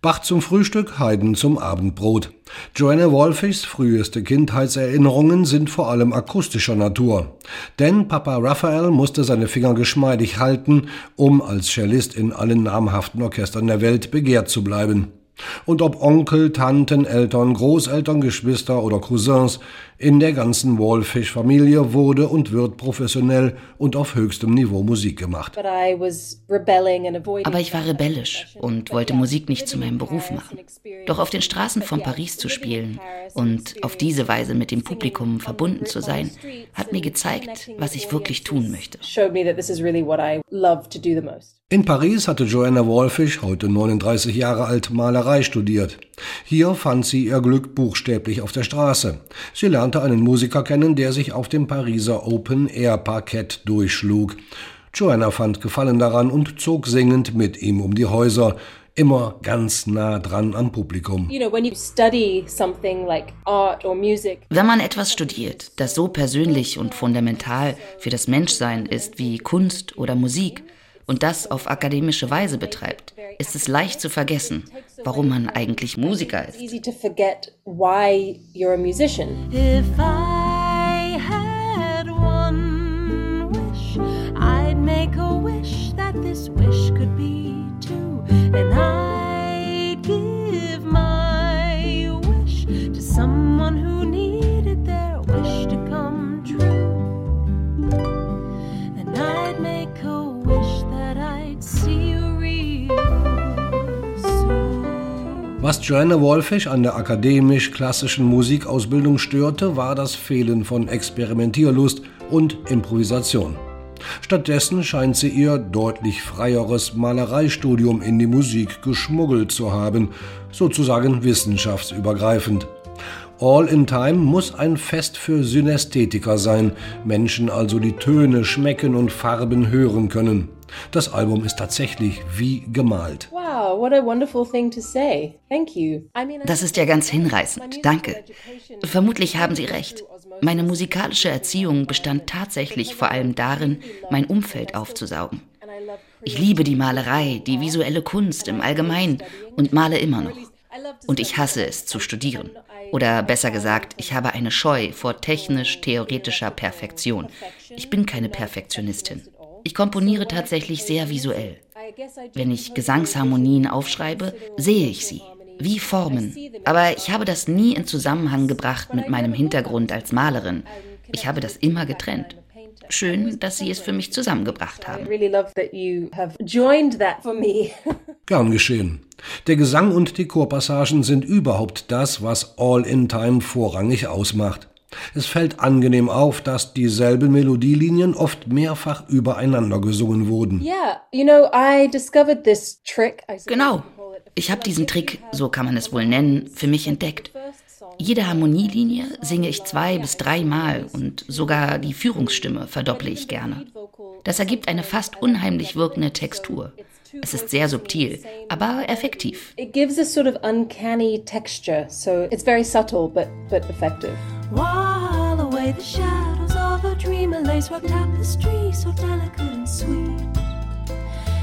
Bach zum Frühstück, Haydn zum Abendbrot. Joanna Wolfichs früheste Kindheitserinnerungen sind vor allem akustischer Natur. Denn Papa Raphael musste seine Finger geschmeidig halten, um als Cellist in allen namhaften Orchestern der Welt begehrt zu bleiben. Und ob Onkel, Tanten, Eltern, Großeltern, Geschwister oder Cousins, in der ganzen Wallfish-Familie wurde und wird professionell und auf höchstem Niveau Musik gemacht. Aber ich war rebellisch und wollte Musik nicht zu meinem Beruf machen. Doch auf den Straßen von Paris zu spielen und auf diese Weise mit dem Publikum verbunden zu sein, hat mir gezeigt, was ich wirklich tun möchte. In Paris hatte Joanna Wolfish, heute 39 Jahre alt, Malerei studiert. Hier fand sie ihr Glück buchstäblich auf der Straße. Sie lernte einen Musiker kennen, der sich auf dem Pariser Open-Air-Parkett durchschlug. Joanna fand Gefallen daran und zog singend mit ihm um die Häuser, immer ganz nah dran am Publikum. Wenn man etwas studiert, das so persönlich und fundamental für das Menschsein ist wie Kunst oder Musik, und das auf akademische Weise betreibt, ist es leicht zu vergessen, warum man eigentlich Musiker ist. Was Joanna Wolfish an der akademisch-klassischen Musikausbildung störte, war das Fehlen von Experimentierlust und Improvisation. Stattdessen scheint sie ihr deutlich freieres Malereistudium in die Musik geschmuggelt zu haben, sozusagen wissenschaftsübergreifend. All in Time muss ein Fest für Synästhetiker sein, Menschen also die Töne schmecken und Farben hören können. Das Album ist tatsächlich wie gemalt. Das ist ja ganz hinreißend. Danke. Vermutlich haben Sie recht. Meine musikalische Erziehung bestand tatsächlich vor allem darin, mein Umfeld aufzusaugen. Ich liebe die Malerei, die visuelle Kunst im Allgemeinen und male immer noch. Und ich hasse es zu studieren. Oder besser gesagt, ich habe eine Scheu vor technisch-theoretischer Perfektion. Ich bin keine Perfektionistin. Ich komponiere tatsächlich sehr visuell. Wenn ich Gesangsharmonien aufschreibe, sehe ich sie, wie Formen. Aber ich habe das nie in Zusammenhang gebracht mit meinem Hintergrund als Malerin. Ich habe das immer getrennt. Schön, dass Sie es für mich zusammengebracht haben. Gern geschehen. Der Gesang und die Chorpassagen sind überhaupt das, was All in Time vorrangig ausmacht. Es fällt angenehm auf, dass dieselben Melodielinien oft mehrfach übereinander gesungen wurden. Genau. Ich habe diesen Trick, so kann man es wohl nennen, für mich entdeckt. Jede Harmonielinie singe ich zwei bis dreimal und sogar die Führungsstimme verdopple ich gerne. Das ergibt eine fast unheimlich wirkende Textur. Es ist sehr subtil, aber effektiv. It gives a sort of uncanny texture, so it's very subtle but but effective. While away the shadows of a dream, a lacework tapestry so delicate and sweet.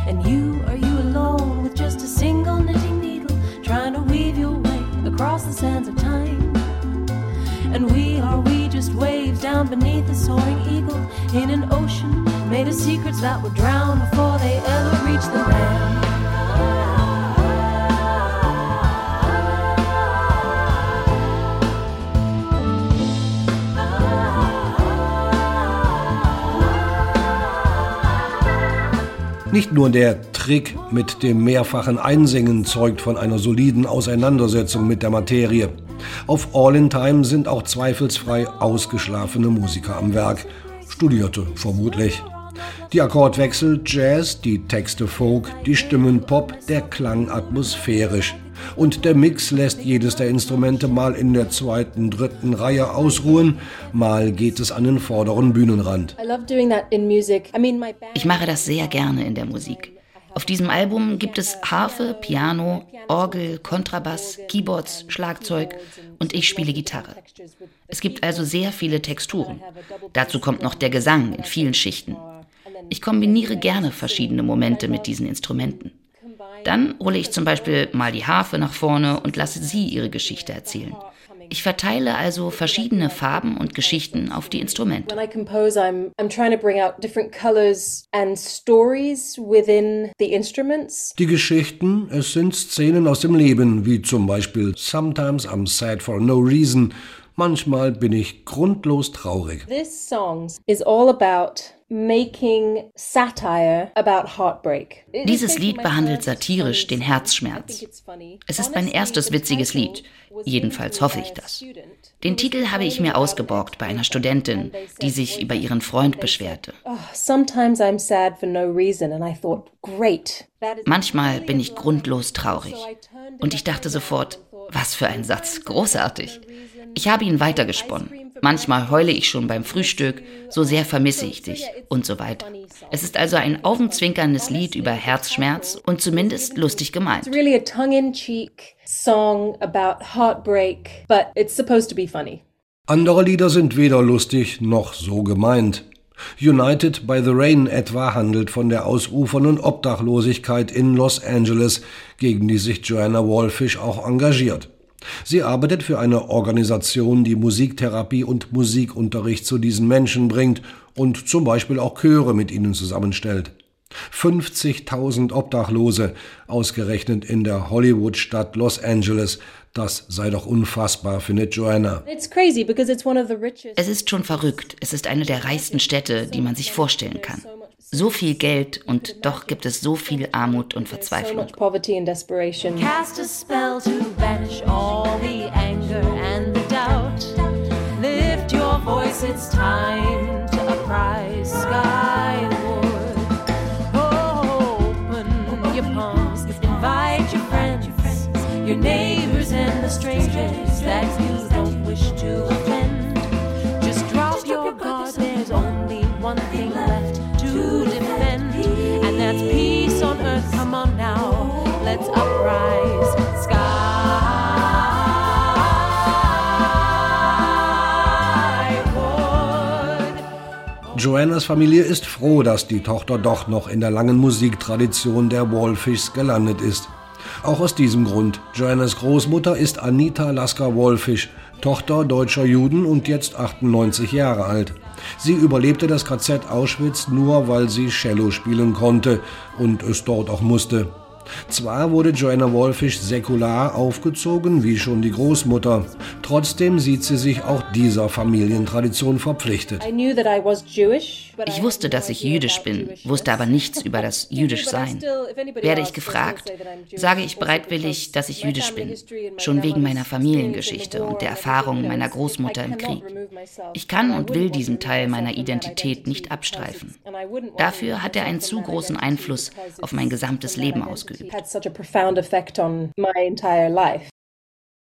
And you, are you alone with just a single knitting needle, trying to weave your way across the sands of time? And we, are we just waves down beneath a soaring eagle in an ocean made of secrets that would drown before Nicht nur der Trick mit dem mehrfachen Einsingen zeugt von einer soliden Auseinandersetzung mit der Materie. Auf All in Time sind auch zweifelsfrei ausgeschlafene Musiker am Werk, Studierte vermutlich. Die Akkordwechsel Jazz, die Texte Folk, die Stimmen Pop, der Klang atmosphärisch. Und der Mix lässt jedes der Instrumente mal in der zweiten, dritten Reihe ausruhen, mal geht es an den vorderen Bühnenrand. Ich mache das sehr gerne in der Musik. Auf diesem Album gibt es Harfe, Piano, Orgel, Kontrabass, Keyboards, Schlagzeug und ich spiele Gitarre. Es gibt also sehr viele Texturen. Dazu kommt noch der Gesang in vielen Schichten. Ich kombiniere gerne verschiedene Momente mit diesen Instrumenten. Dann hole ich zum Beispiel mal die Harfe nach vorne und lasse sie ihre Geschichte erzählen. Ich verteile also verschiedene Farben und Geschichten auf die Instrumente. Die Geschichten, es sind Szenen aus dem Leben, wie zum Beispiel Sometimes I'm sad for no reason. Manchmal bin ich grundlos traurig. This song is all about making satire about heartbreak. Dieses Lied behandelt satirisch den Herzschmerz. Es ist mein erstes witziges Lied. Jedenfalls hoffe ich das. Den Titel habe ich mir ausgeborgt bei einer Studentin, die sich über ihren Freund beschwerte. Oh, Manchmal bin ich grundlos traurig. Und ich dachte sofort, was für ein Satz, großartig. Ich habe ihn weitergesponnen. Manchmal heule ich schon beim Frühstück, so sehr vermisse ich dich und so weiter. Es ist also ein augenzwinkerndes Lied über Herzschmerz und zumindest lustig gemeint. It's really a tongue-in-cheek song about heartbreak, but it's supposed to be funny. Andere Lieder sind weder lustig noch so gemeint. United by the Rain etwa handelt von der ausufernden Obdachlosigkeit in Los Angeles, gegen die sich Joanna Wallfish auch engagiert. Sie arbeitet für eine Organisation, die Musiktherapie und Musikunterricht zu diesen Menschen bringt und zum Beispiel auch Chöre mit ihnen zusammenstellt. 50.000 Obdachlose, ausgerechnet in der Hollywood-Stadt Los Angeles. Das sei doch unfassbar, findet Joanna. Es ist schon verrückt. Es ist eine der reichsten Städte, die man sich vorstellen kann so viel Geld und doch gibt es so viel Armut und Verzweiflung. Cast a spell to banish all the anger and the doubt. Lift your voice, it's time to uprise skyward. Open your palms, invite your friends, your neighbors and the strangers that you don't wish to Joannas Familie ist froh, dass die Tochter doch noch in der langen Musiktradition der Wallfischs gelandet ist. Auch aus diesem Grund. Joannas Großmutter ist Anita Lasker-Wallfisch, Tochter deutscher Juden und jetzt 98 Jahre alt. Sie überlebte das KZ Auschwitz nur, weil sie Cello spielen konnte und es dort auch musste. Zwar wurde Joanna Wolfish säkular aufgezogen, wie schon die Großmutter, trotzdem sieht sie sich auch dieser Familientradition verpflichtet. Ich wusste, dass ich jüdisch bin, wusste aber nichts über das Jüdischsein. Werde ich gefragt, sage ich bereitwillig, dass ich jüdisch bin, schon wegen meiner Familiengeschichte und der Erfahrung meiner Großmutter im Krieg. Ich kann und will diesen Teil meiner Identität nicht abstreifen. Dafür hat er einen zu großen Einfluss auf mein gesamtes Leben ausgeübt. absolutely had such a profound effect on my entire life.